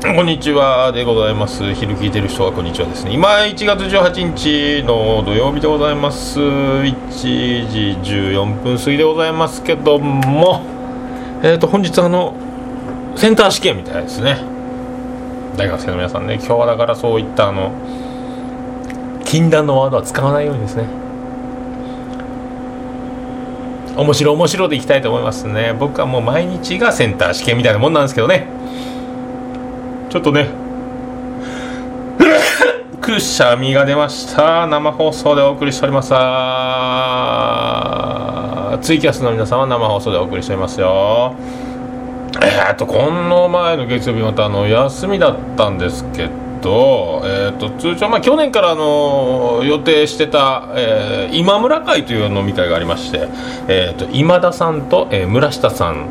こんにちはでございます。昼聞いてる人はこんにちはですね。今1月18日の土曜日でございます。1時14分過ぎでございますけども、えっ、ー、と、本日あの、センター試験みたいですね。大学生の皆さんね、今日はだからそういったあの、禁断のワードは使わないようにですね。面白面白でいきたいと思いますね。僕はもう毎日がセンター試験みたいなもんなんですけどね。ちょっとね。くしゃみが出ました。生放送でお送りしております。ツイキャスの皆さんは生放送でお送りしていますよ。えー、っとこの前の月曜日またあの休みだったんですけど,、えっと、通常、まあ、去年から、あのー、予定してた、えー、今村会という飲み会がありまして、えーと、と今田さんと、えー、村下さん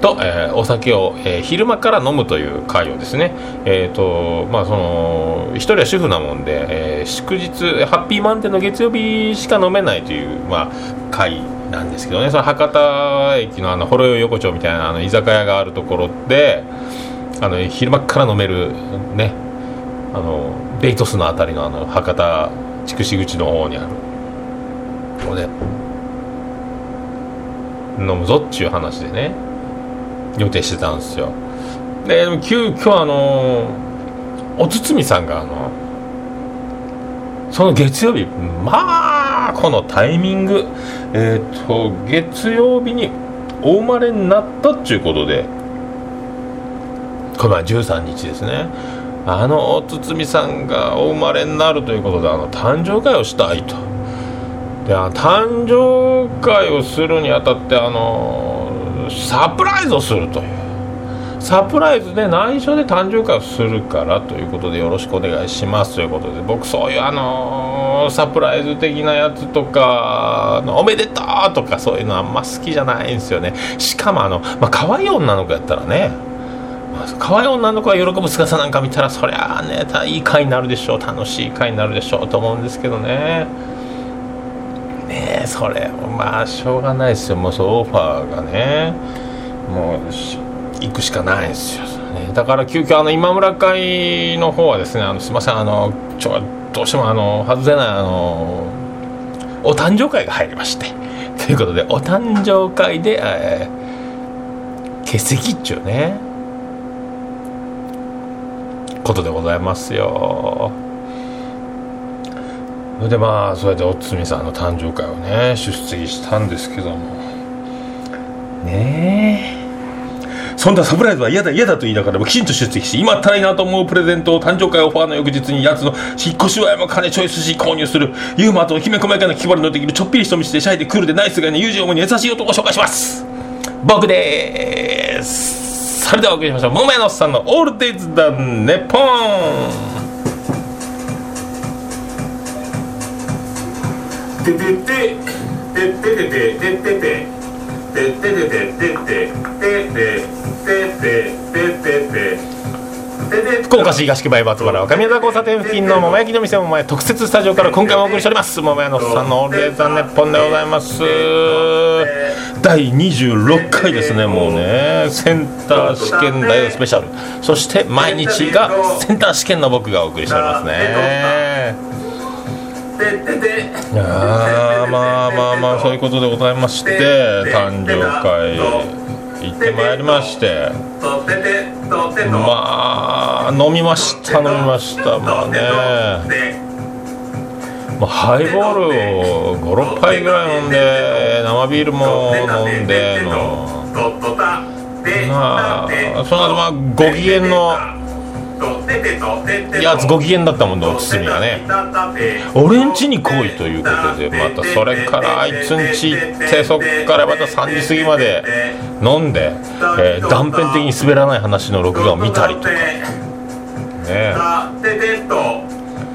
と、えー、お酒を、えー、昼間から飲むという会をですね、えーとまあ、その一人は主婦なもんで、えー、祝日ハッピーマンデーの月曜日しか飲めないという、まあ、会なんですけどね。その博多駅のあのほろ酔い横丁みたいなあの居酒屋があるところであの昼間から飲めるねあのベイトスの辺りのあの博多筑紫口の方にあるので飲むぞっちゅう話でね。予定してたんですよ。ででも急遽あのー、おつつみさんがあのその月曜日まあこのタイミングえっ、と月曜日にお生まれになったっちゅうことでこの前13日ですね。あのおつつみさんがお生まれになるということであの誕生会をしたいと。で誕生会をするにあたってあのサプライズをするという。サプライズで内緒で誕生会をするからということでよろしくお願いしますということで。僕そういうあのー、サプライズ的なやつとかおめでとうとかそういうのあんま好きじゃないんですよね。しかもあの、まあ、可愛い女の子やったらね。可愛い女の子が喜ぶ姿なんか見たらそりゃあねいい回になるでしょう。楽しい回になるでしょうと思うんですけどね。ねそれまあしょうがないですよ。もうそうオファーがねもう行くしかないですよ、ね、だから急遽あの今村会の方はですねあのすいませんあのちょどうしてもあの外せないあのお誕生会が入りまして。ということでお誕生会で、えー、欠席っちゅうね。ことでございますよ。それでまあそれでおつみさんの誕生会をね出席したんですけども。ねえ。そんなサプライズは嫌だ嫌だと言いながらもきちんと出席して今ったらい。いなと思うプレゼントを誕生会オファーの翌日にやつの引っ越し祝いも金チョイスし購入する。ユーマーときめ細やかな気張りのできるちょっぴり人見知でシャイでクールでナイスがね友人をもに優しい男を紹介します僕ですそれではお送りしましょう。桃屋のおっさんの「オールデイズだねぽん」ててててててててててててててて福岡市東区バイバーツバ神谷交差点付近の桃焼きの店も前特設スタジオから今回もお送りしております桃屋のさんのオールデザンネッポンでございます第26回ですねもうねセンター試験だよスペシャルそして毎日がセンター試験の僕がお送りしておりますねまあまあまあ そういうことでございまして誕生会行ってまいりまして。まあ飲みました飲みましたまあねまあ、ハイボールを56杯ぐらい飲んで生ビールも飲んでのまあその後まあご機嫌のやつご機嫌だったもんねお包みがね。俺んちに来いということでまたそれからあいつんち行ってそっからまた3時過ぎまで飲んで、えー、断片的に滑らない話の録画を見たりとか。ね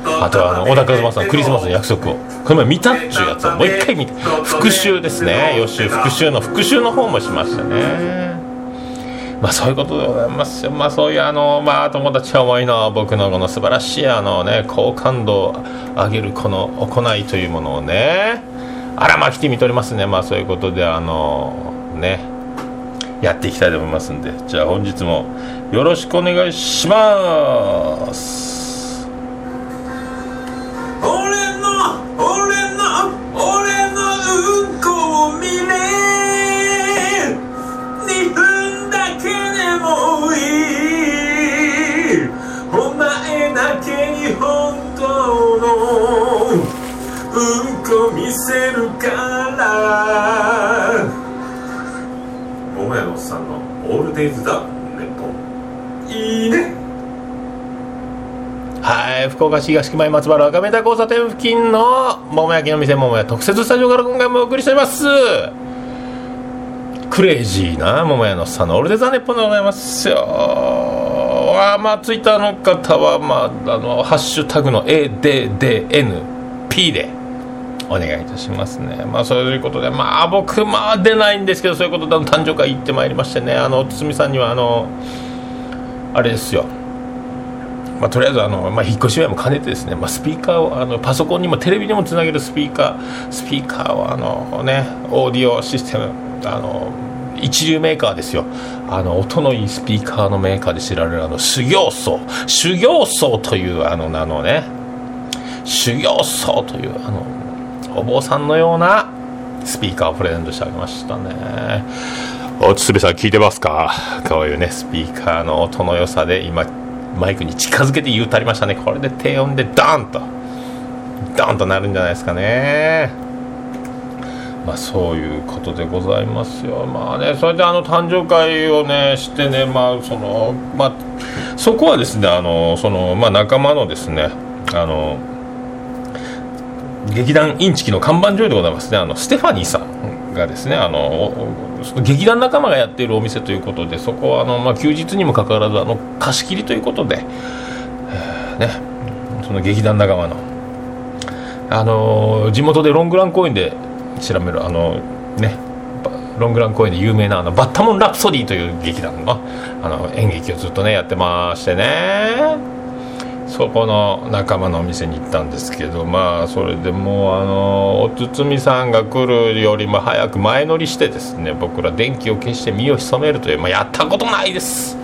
あとはあの小田和正さんクリスマスの約束を。この前見たっちゅうやつをもう一回見て復習ですね。予習復習の復習の方もしましたねまあそういうことでございますよ。まあそういうあのまあ友達思いの僕のこの素晴らしいあのね好感度を上げるこの行いというものをねあらまあ来てみておりますね。まあそういうことであのねやっていきたいと思いますんで。じゃあ本日もよろしくお願いします。見せるから。桃屋のおっさんのオールデイズだネットいいね。はい福岡市東区前松原赤目田交差点付近の桃焼きの店桃屋特設スタジオから今回もお送りしております。クレイジーな桃屋のさんのオールデザネッポンでございますよ。あまあツイッターの方はまああのハッシュタグの ADDNP でお願いいたしますね。まあそういうことでまあ僕まあ出ないんですけどそういうことで誕生会行ってまいりましてねあの堤さんにはあのあれですよ。まあ、とりあえずあの、まあ、引っ越し祝いも兼ねてですね、まあ、スピーカーをあのパソコンにもテレビにもつなげるスピーカースピーカーをあの、ね、オーディオシステムあの一流メーカーですよ。あの音のいいスピーカーのメーカーで知られるあの修行僧。修行僧というあの名のね。修行僧というあのお坊さんのようなスピーカーをプレゼントしてあげましたね。おつべさん聞いてますか？こういうねスピーカーの音の良さで今マイクに近づけて言うたりましたね。これで低音でダーンと。ダーンとなるんじゃないですかね。まあそういうことでございますよ。まあねそれであの誕生会をねしてねまあそのまあそこはですねあのそのまあ仲間のですねあの劇団インチキの看板女優でございますね。あのステファニーさんがですねあの劇団仲間がやっているお店ということでそこはあの、まあ、休日にもかかわらずあの貸し切りということで、ね、その劇団仲間の、あの地元でロングラン公園で調べるあのねロングラン公園で有名なあのバッタモン・ラプソディという劇団のあの演劇をずっとねやってましてね。そこの仲間のお店に行ったんですけどまあそれでもうあのお堤さんが来るよりも早く前乗りしてですね僕ら電気を消して身を潜めるという、まあ、やったことないです。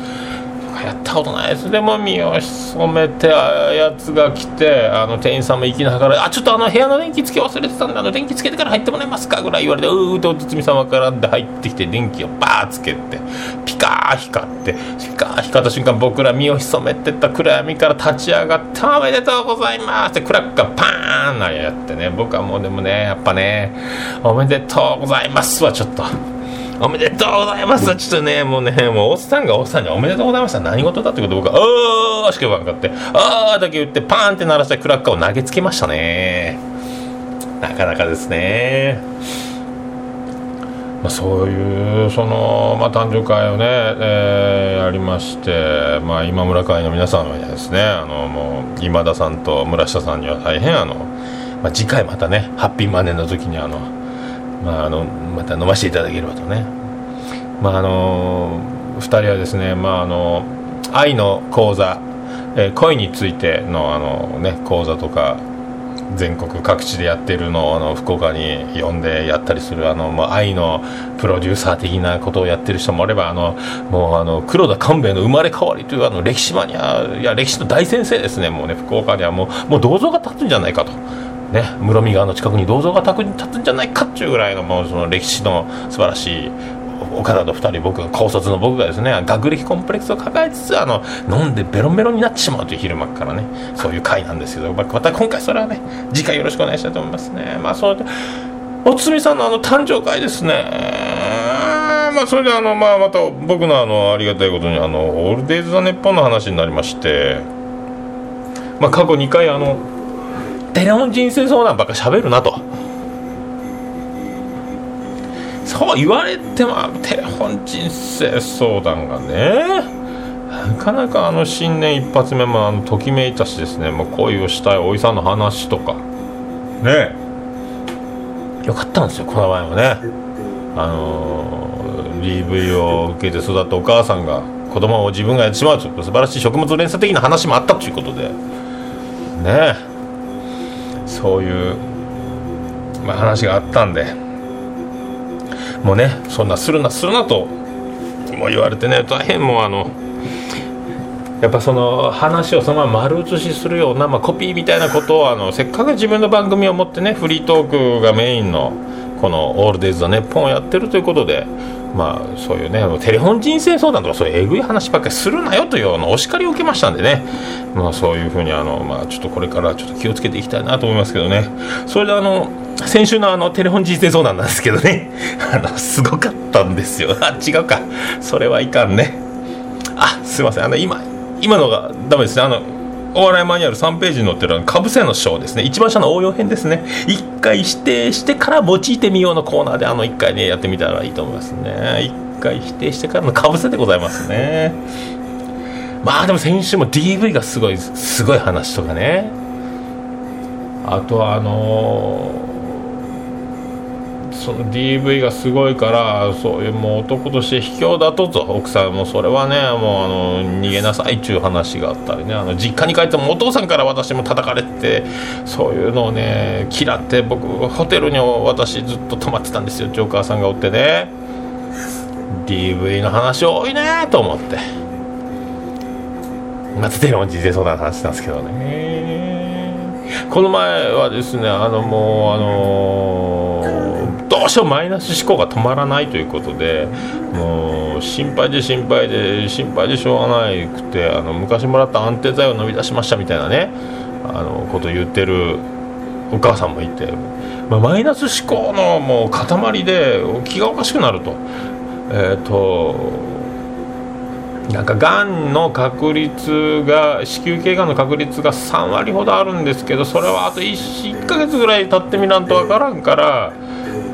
やったことないですでも身を潜めてやつが来てあの店員さんも行きながら「あちょっとあの部屋の電気つけ忘れてたんであの電気つけてから入ってもらえますか?」ぐらい言われて「うー」ってお堤様からで入ってきて電気をバーつけてピカー光ってピカー光った瞬間僕ら身を潜めてた暗闇から立ち上がって「おめでとうございます」ってクラッカーパーンなやってね僕はもうでもねやっぱね「おめでとうございます」はちょっと。おめでとうございますちょっとね、もうね、もうおっさんがおっさんにおめでとうございます何事だってこと僕は、あーしか言わんかって、あーだけ言ってパーンって鳴らしたクラッカーを投げつけましたね。なかなかですね。まあ、そういうその、まあ、誕生会をね、えーやりまして、まあ、今村会の皆さんはですねあのもう今田さんと村下さんには大変あの、まあ、次回またねハッピーマネーの時にあの、まあ、あのまた飲ませていただければとね、まあ、あの2人はですね、まあ、あの愛の講座、えー恋についてのあの、ね、講座とか全国各地でやってるのをあの福岡に呼んでやったりするあの、まあ、愛のプロデューサー的なことをやってる人もあればあのもうあの黒田官兵衛の生まれ変わりというあの歴史マニアいや歴史の大先生ですねもうね福岡にはもうもう銅像が建つんじゃないかと。ね、室見川の近くに銅像が建つんじゃないかっていうぐらいのもうその歴史の素晴らしい岡田と2人僕が高卒の僕がですね学歴コンプレックスを抱えつつあの飲んでベロンベロになってしまうという昼間からねそういう回なんですけど、まあまた今回それはね次回よろしくお願いしたいと思いますね。まあそうやっておつみさんのあの誕生会ですね。まあそれであのまあまた僕のあのありがたいことにあのオールデイズ・ザ・ネッポンの話になりましてまあ過去2回あのテレフォン人生相談ばっか喋るなと。そう言われてもテレフォン人生相談がねなかなかあの新年一発目もあのときめいたしですね。もう恋をしたいおいさんの話とか。ね。よかったんですよこの前もね。あのー DV を受けて育ったお母さんが子供を自分がやってしまうという素晴らしい食物連鎖的な話もあったということで。ねそういう、まあ、話があったんでもうねそんなするなするなとも言われてね大変もうあのやっぱその話をそのまま丸写しするような、まあ、コピーみたいなことをあのせっかく自分の番組を持ってねフリートークがメインのこの「オールデイズ・ザ・ネッポン」をやってるということでまあそういうねテレフォン人生相談とかそういうえぐい話ばっかりするなよというのお叱りを受けましたんでね。まあそういうふうにあの、まあ、ちょっとこれからちょっと気をつけていきたいなと思いますけどね。それであの先週のあのテレフォン人生相談なんですけどね。あのすごかったんですよ。あ違うか。それはいかんね。あすいません。あの今今のがダメですね。あのお笑いマニュアル3ページに載ってるかぶせの章ですね。一番下の応用編ですね。一回指定してから用いてみようのコーナーであの一回ねやってみたらいいと思いますね。一回否定してからのかぶせでございますね。まあでも先週も DV がすごいすごい話とかね。あとはあのーその DV がすごいからそういうもう男として卑怯だとと奥さんもそれはねもうあの逃げなさいっちゅう話があったりね。あの実家に帰ってもお父さんから私も叩かれてそういうのをね嫌って僕ホテルに私ずっと泊まってたんですよ。ジョーカーさんがおってね。DV の話多いねと思って。またテレモン人生相談の話なんですけどね。この前はですねあのもうあのーどうしてもマイナス思考が止まらないということでもう心配で心配で心配でしょうがないくてあの昔もらった安定剤を飲み出しましたみたいなねあのこと言ってるお母さんもいて、まあ、マイナス思考のもう塊で気がおかしくなると。えーとなんかがんの確率が子宮頸がんの確率が3割ほどあるんですけどそれはあと 1, 1ヶ月ぐらい経ってみなんとわからんから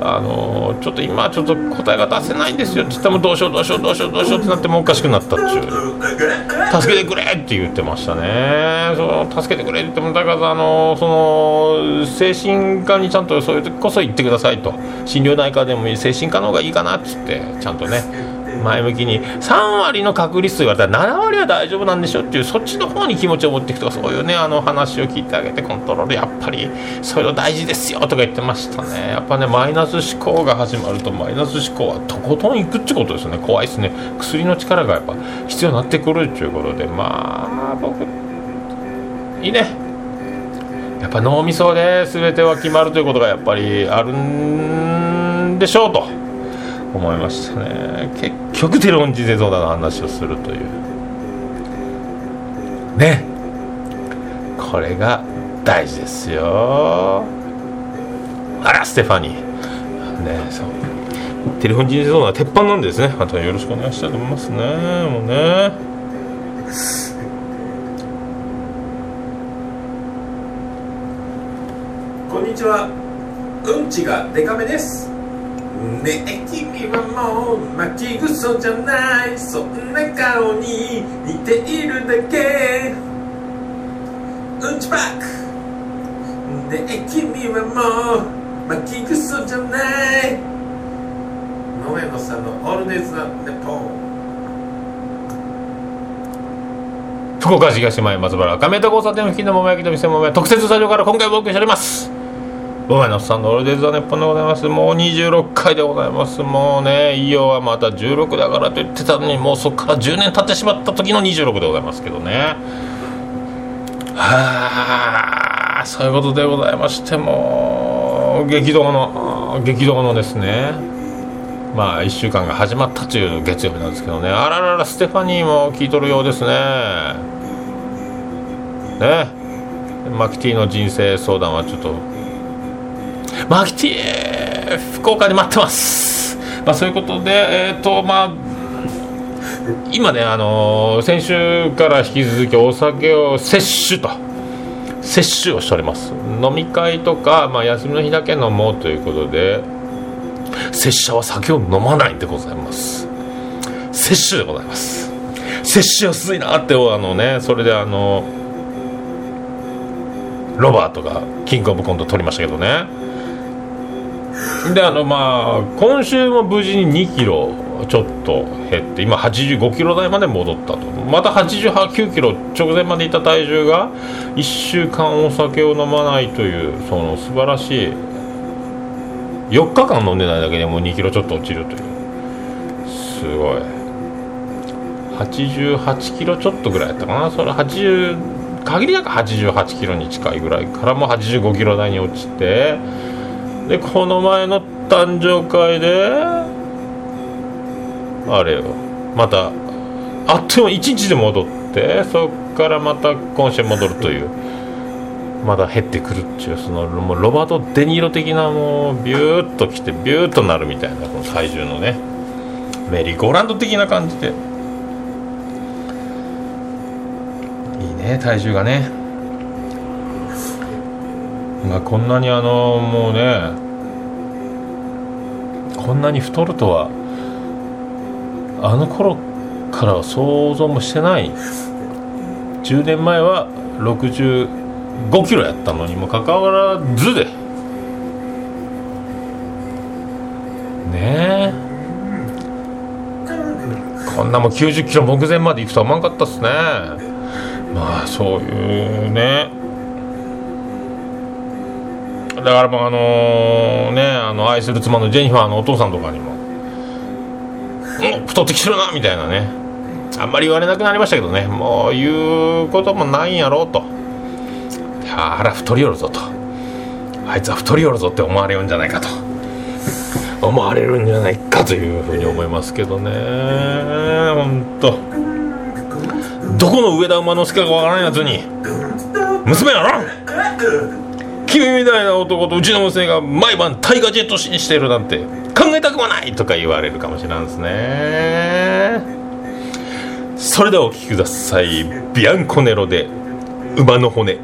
あのちょっと今ちょっと答えが出せないんですよって言ってもどうしようどうしようどうしようどうしようってなってもおかしくなったっちゅう。助けてくれって言ってましたね。その助けてくれって言ってもだからあのその精神科にちゃんとそういう時こそ行ってくださいと。心療内科でもいい精神科の方がいいかなっつってちゃんとね前向きに。3割の確率と言われたら7割は大丈夫なんでしょっていうそっちの方に気持ちを持っていくとかそういうねあの話を聞いてあげてコントロールやっぱりそういうの大事ですよとか言ってましたね。やっぱねマイナス思考が始まるとマイナス思考はとことんいくってことですね。怖いですね。薬の力がやっぱ必要になってくるっていうことで。まあ僕いいね。やっぱ脳みそで全ては決まるということがやっぱりあるんでしょうと。思いましたね。結局テロンジゼゾーダの話をするという。ね。これが大事ですよ。あらステファニー。ねそう。テレフォン人生ゾーナは鉄板なんですね。またよろしくお願いしたいと思いますね。もうね。こんにちは。うんちがデカめです。ねえ君はもう巻きぐそじゃない。そんな顔に似ているだけ。うんちパック。ねえ君はもう巻きぐそじゃない。野上野さんのオールデイズ・ザ・ネポン福岡市東前松原亀田交差点付近の桃焼きと店桃屋特設スタジオから今回もお送りしております。ボマのさんのオールデイズ・ザ・ネッポンでございます。もう26回でございます。もうねいよはまた16だからと言ってたのにもうそこから10年経ってしまった時の26でございますけどね。はあそういうことでございましてもう激動の激動のですね。まあ1週間が始まったという月曜日なんですけどね。あらららステファニーも聞いとるようですね。ね。マキティの人生相談はちょっとマキティ福岡で待ってます。まあそういうことでえっ、ー、とまあ今ねあのー、先週から引き続きお酒を摂取と摂取をしております。飲み会とか、まあ、休みの日だけ飲もうということで拙者は酒を飲まないでございます。摂取でございます。摂取安いなってあのねそれであのロバートがキングオブコント取りましたけどね。であのまあ今週も無事に2キロちょっと減って今85キロ台まで戻ったと。また89キロ直前までいた体重が1週間お酒を飲まないというその素晴らしい4日間飲んでないだけでもう2キロちょっと落ちるという。すごい。88キロちょっとぐらいやったかな。それ80限りなく88キロに近いぐらいからも85キロ台に落ちてでこの前の誕生会であれよ。またあっという間1日で戻ってそっからまた今週戻るという。まだ減ってくるっていうそのもうロバート・デ・ニーロ的なもうビューッときてビューッとなるみたいなこの体重のねメリーゴーランド的な感じで。いいね体重がね。まあこんなにあのもうねこんなに太るとはあの頃からは想像もしてない。10年前は65キロやったのにもかかわらずで。ねえ。こんなもん90キロ目前まで行くとは思わんかったっすね。まあそういうね。だからもうあのねあの愛する妻のジェニファーのお父さんとかにも「うん太ってきてるな」みたいなね。あんまり言われなくなりましたけどね。もう言うこともないんやろうと。あら太りよるぞと。あいつは太りよるぞって思われるんじゃないかと。思われるんじゃないかというふうに思いますけどね。本当どこの上田馬之助かわからんやつに娘やろ君みたいな男とうちの娘が毎晩タイガジェットシーンしてるなんて考えたくもないとか言われるかもしれないですね。それではお聴きください。ビアンコネロで馬の骨。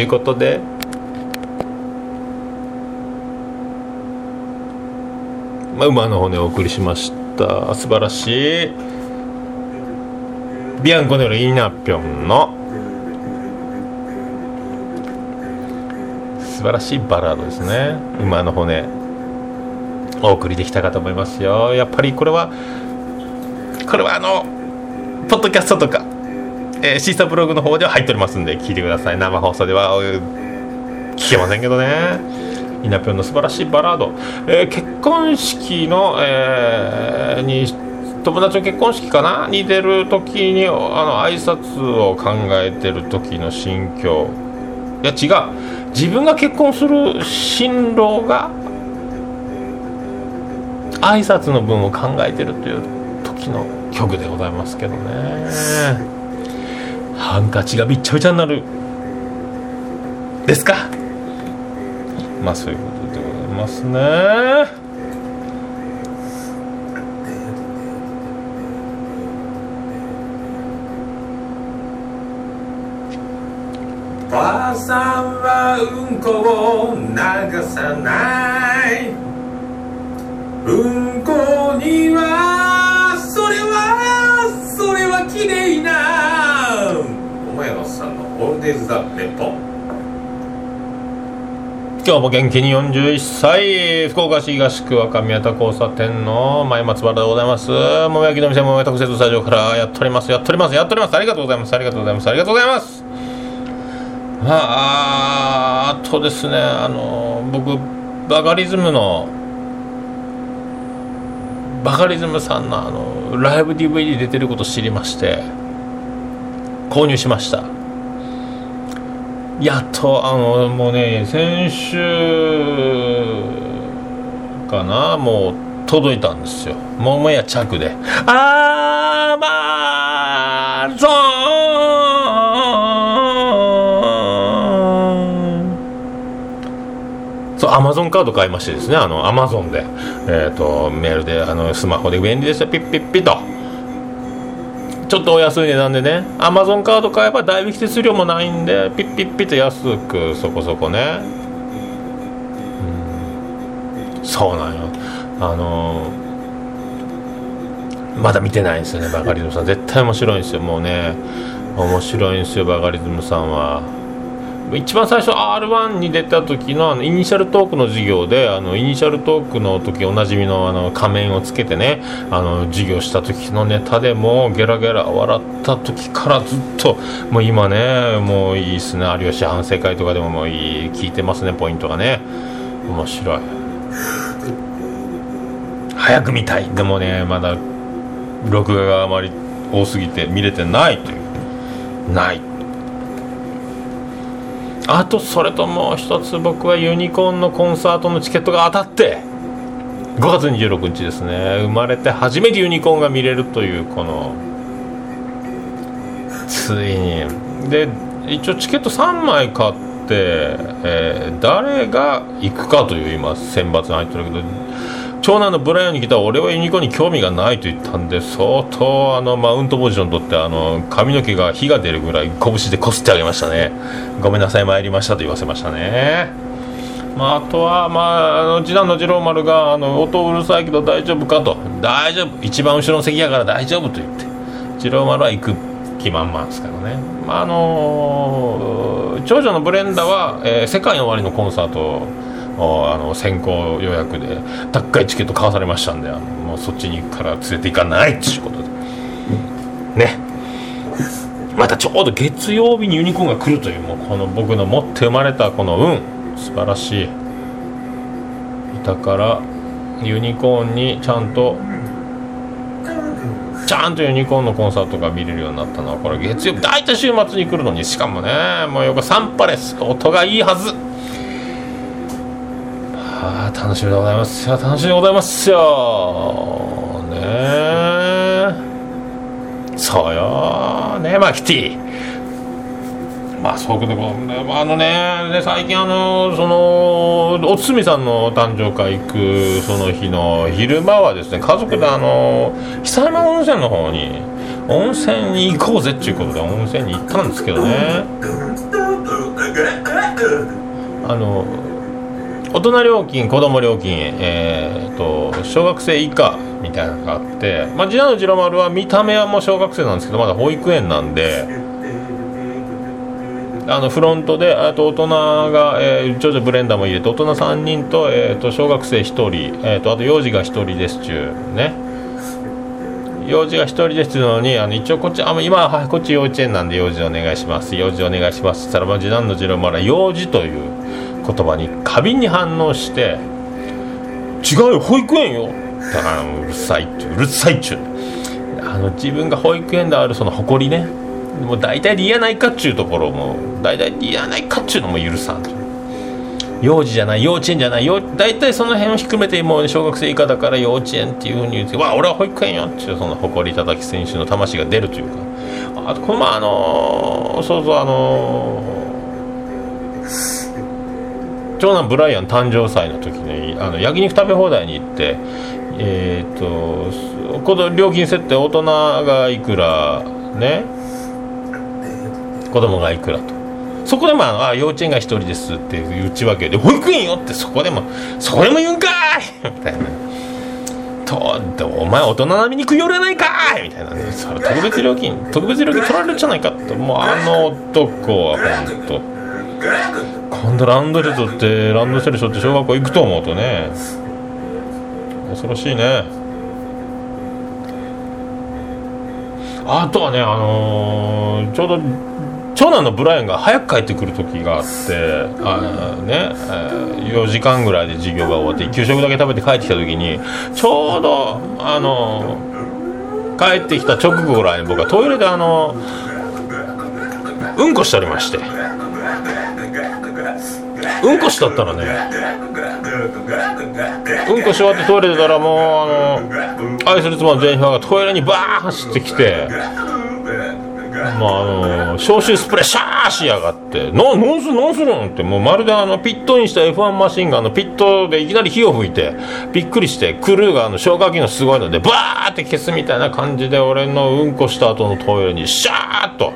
ちゅうことでまあ、馬の骨をお送りしました。素晴らしい。ビアンコネロイナピョンの素晴らしいバラードですね。馬の骨お送りできたかと思いますよ。やっぱりこれはこれはあのポッドキャストとかえー、シーサーブログの方では入っておりますんで聞いてください。生放送では聞けませんけどね。イナピョンの素晴らしいバラード、えー、結婚式の、えー、に友達の結婚式かな？に出る時にあの挨拶を考えてる時の心境。いや違う。自分が結婚する新郎が挨拶の文を考えてるという時の曲でございますけどね。ハンカチがびっちゃびちゃになる。ですか？まあそういうことでございますね。ばあさんはうんこを流さない。うんこにはそれはそれは綺麗なオールデイズ・ザ・ネポ今日も元気に41歳福岡市東区若宮田交差点の前松原でございます。桃焼きの店桃屋特設スタジオからやっておりますやっておりますやっておりますありがとうございますありがとうございますありがとうございます。まああとですねあの僕バカリズムのバカリズムさんのあのライブ DVD 出てること知りまして購入しました。やっとあのもうね先週かなもう届いたんですよ。桃屋着で。あーまーゾーンそうアマゾンカード買いましてですねあのアマゾンで、えーと、メールであのスマホで便利ですよピッピッピッと。ちょっとお安い値段でね。アマゾンカード買えば代引き手数料もないんでピッピッピッと安くそこそこね、うん、そうなんよ。あのー、まだ見てないんですよねバカリズムさん。絶対面白いんですよもうね。面白いんですよバカリズムさんは。一番最初 R1 に出た時のあのイニシャルトークの授業であのイニシャルトークの時おなじみのあの仮面をつけてねあの授業した時のネタでもゲラゲラ笑った時からずっともう今ねもういいっすね。有吉反省会とかでももういい聞いてますねポイントがね。面白い。早く見たい。でもねまだ録画があまり多すぎて見れてないという。ない。あとそれともう一つ僕はユニコーンのコンサートのチケットが当たって5月26日ですね。生まれて初めてユニコーンが見れるというこのついに。で一応チケット3枚買って、えー誰が行くかという今選抜に入ってるけど長男のブライアンに来た俺はユニコーンに興味がないと言ったんで相当あのマウントポジション取ってあの髪の毛が火が出るぐらい拳でこすってあげましたね。ごめんなさい参りましたと言わせましたね。まあ、あとは、まあ、あの次男の次郎丸があの音うるさいけど大丈夫かと。大丈夫。一番後ろの席やから大丈夫と言って。次郎丸は行く気満々ですからね、まああの長女のブレンダは、えー世界の終わりのコンサートあの先行予約で高いチケット買わされましたんであのもうそっちに行くから連れて行かないっていうことで。ね。またちょうど月曜日にユニコーンが来るというもうこの僕の持って生まれたこの運。素晴らしい。だからユニコーンにちゃんとちゃんとユニコーンのコンサートが見れるようになったのはこれ月曜日大体週末に来るのに。しかもねもうよくサンパレス音がいいはず。はあ楽しみでございます。よ楽しみでございますよ。ねえ。そうよねマキティ。まあそういうことであのねで最近あのそのおつみさんの誕生会行くその日の昼間はですね家族であの久山温泉の方に温泉に行こうぜっていうことで温泉に行ったんですけどね。あの大人料金子供料金えー、と小学生以下みたいなのがあってまあ次男の次郎丸は見た目はもう小学生なんですけどまだ保育園なんであのフロントであと大人が、えー、長女ブレンダーも入れて大人3人と,、えー、と小学生1人、えー、とあと幼児が1人ですちゅうね。幼児が1人ですのにあの一応こっちあ今はこっち幼稚園なんで幼児お願いします。幼児お願いしますって言ったら、まあ、次男の次郎丸は幼児という言葉に過敏に反応して「違うよ保育園よ」だからうるさいっちゅううるさいっちゅうあの自分が保育園であるその誇りねもう大体で嫌ないかっちゅうところも大体で嫌ないかっちゅうのも許さん幼児じゃない幼稚園じゃない大体その辺をひっくめてもう小学生以下だから幼稚園っていうふうに言って「わ俺は保育園よ」っていうその誇り叩き選手の魂が出るというか。あとこのまああのそうそうあの長男ブライアン誕生祭の時にあの焼肉食べ放題に行ってえっ、とこの料金設定大人がいくらね子供がいくらと。そこでもああ幼稚園が一人ですっていう内訳で保育園よってそこでもそこでも言うんかい! みたいな。とお前大人並みに食い寄れないかい!みたいなね。特別料金特別料金取られるじゃないかってもうあの男は本当今度ランドセル取ってランドセル背負って小学校行くと思うとね。恐ろしいね。あとはねあのーちょうど長男のブライアンが早く帰ってくる時があってあね、4時間ぐらいで授業が終わって給食だけ食べて帰ってきた時にちょうどあの帰ってきた直後ぐらいに僕はトイレであのうんこしておりまして。うんこしとったらねうんこし終わってトイレ出たらもうあの愛する妻のジェニファーがトイレにバーン走ってきてまああの消臭スプレーシャーしやがって「な何する何するん?」ってもうまるであのピットインした F1 マシンがあのピットでいきなり火を吹いてびっくりしてクルーがあの消火器のすごいのでバーって消すみたいな感じで俺のうんこした後のトイレにシャーッと。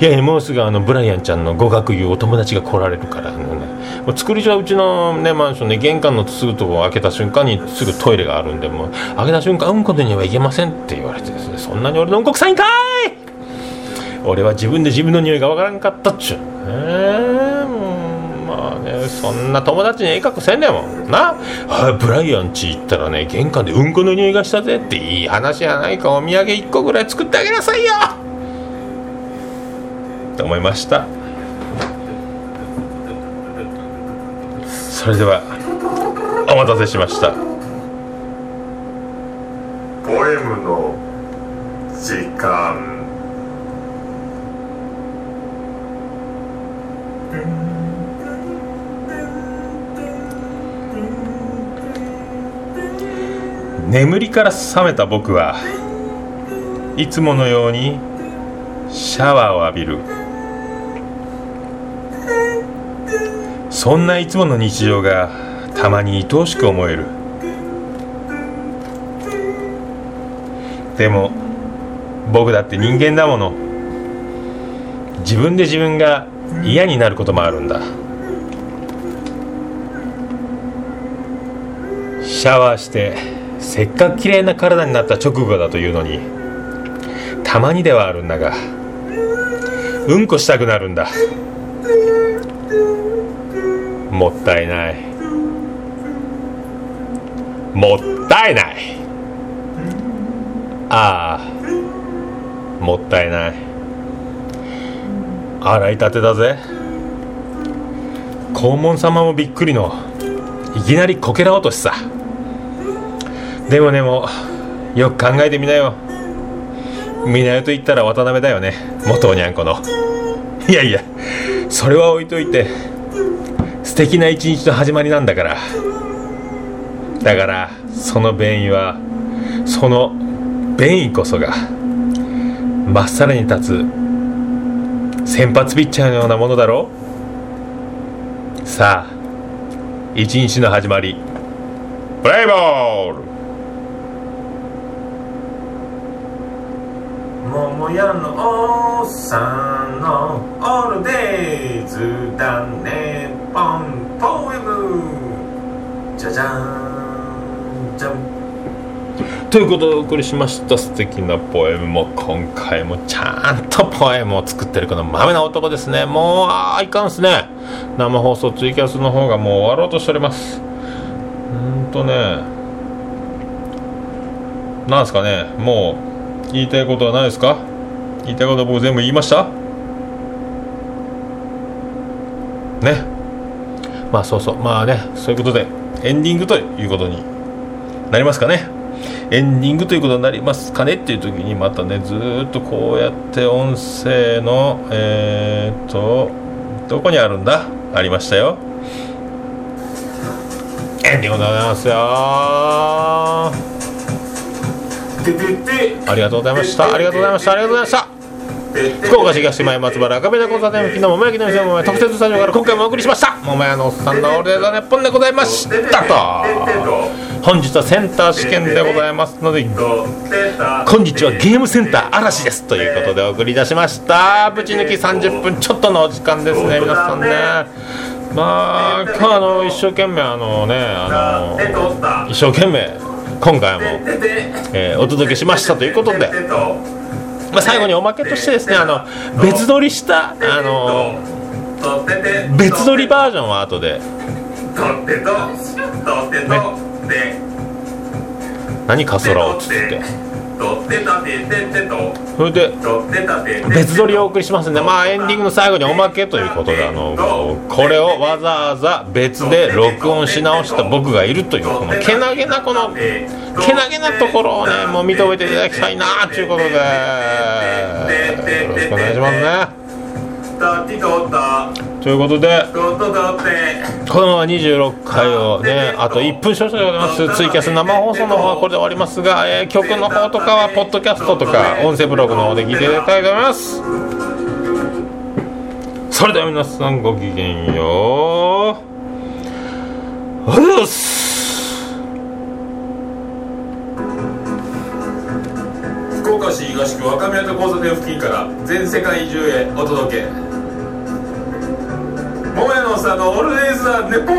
いやいやもうすぐあのブライアンちゃんの語学言うお友達が来られるからあの、ね、もう作り上はうちの、ね、マンションね玄関のすぐとこ開けた瞬間にすぐトイレがあるんでもう開けた瞬間うんこでにはいけませんって言われてですねそんなに俺のうんこ臭いんかい!俺は自分で自分の匂いがわからんかったっちゅう。ええもうまあねそんな友達にええ格好せんねんもんな。あブライアン家行ったらね玄関でうんこの匂いがしたぜっていい話やないかお土産1個ぐらい作ってあげなさいよ!って思いました。それではお待たせしました。ポエムの時間。眠りから覚めた僕はいつものようにシャワーを浴びる。そんないつもの日常がたまに愛おしく思える。でも僕だって人間だもの。自分で自分が嫌になることもあるんだ。シャワーしてせっかく綺麗な体になった直後だというのにたまにではあるんだがうんこしたくなるんだ。もったいない。もったいない。ああもったいない。洗いたてだぜ。黄門様もびっくりのいきなりこけら落としさ。でもでもよく考えてみなよ。港と言ったら渡辺だよね。元おにゃんこの。いやいやそれは置いといて素敵な一日の始まりなんだから。だからその便意はその便意こそがまっさらに立つ先発ピッチャーのようなものだろう。さあ一日の始まり。プレイボール。桃屋の。おっさんの。オールデイズだね。ポンポエムじゃじゃん。じゃん。ということでお送りしました素敵なポエムも今回もちゃんとポエムを作ってるこの豆な男ですね。もうあーいかんっすね生放送ツイキャスの方がもう終わろうとしております。うんとね。なんですかね。もう言いたいことはないですか？言いたいことは僕全部言いました？ね。まあそうそう。まあねそういうことでエンディングということになりますかね。エンディングということになりますかねっていう時にまたねずーっとこうやって音声のえー、っとどこにあるんだ？ありましたよ。エンディングでございますよ。ありがとうございました。ありがとうございました。ありがとうございました福岡市東前松原赤部田交差点付近の桃焼きの店桃屋特設スタジオから今回もお送りしました。桃屋のおっさんのオールデザネッポンでございましたと。本日はセンター試験でございますので本日はゲームセンター嵐ですということでお送りいたしました。ぶち抜き30分ちょっとのお時間ですね皆さんね。まあ今日あの一生懸命あのねあの一生懸命今回も、えーお届けしましたということで、まあ、最後におまけとしてですねあの別撮りしたあの別撮りバージョンは後で。何カソラをつってそれで別撮りをお送りしますんでまあエンディングの最後におまけということであのこれをわざわざ別で録音し直した僕がいるというこのけなげなこのけなげなところをねもう認めていただきたいなということで。よろしくお願いしますねということでこのまま26回をねあと1分少々でございます。ツイキャス生放送の方はこれで終わりますが、えー曲の方とかはポッドキャストとか音声ブログの方で聞いていただきたいと思います。それでは皆さんごきげんよう。ありがとうございます。福岡市東区若宮と交差点付近から全世界中へお届けさんのオールデイズ・ザ・ネポー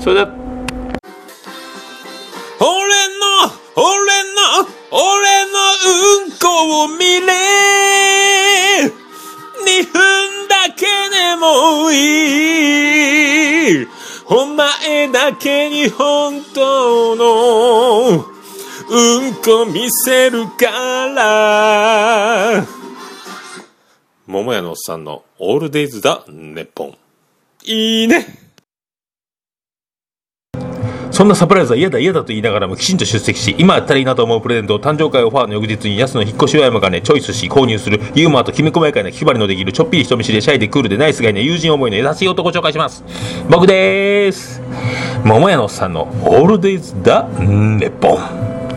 それで。俺の俺の俺のうんこを見れ。2分だけでもいい。お前だけに本当のうんこ見せるから。桃屋のおっさんのオールデイズだネッポン。いいね。そんなサプライズは嫌だ嫌だと言いながらもきちんと出席し今やったらいいなと思うプレゼントを誕生会オファーの翌日に安の引っ越し親がねチョイスし購入するユーモアときめ細やかな気配りのできるちょっぴり人見知りでシャイでクールでナイスガイな友人思いの優しい男を紹介します。僕でーす。桃屋のおっさんのオールデイズ・だネポン。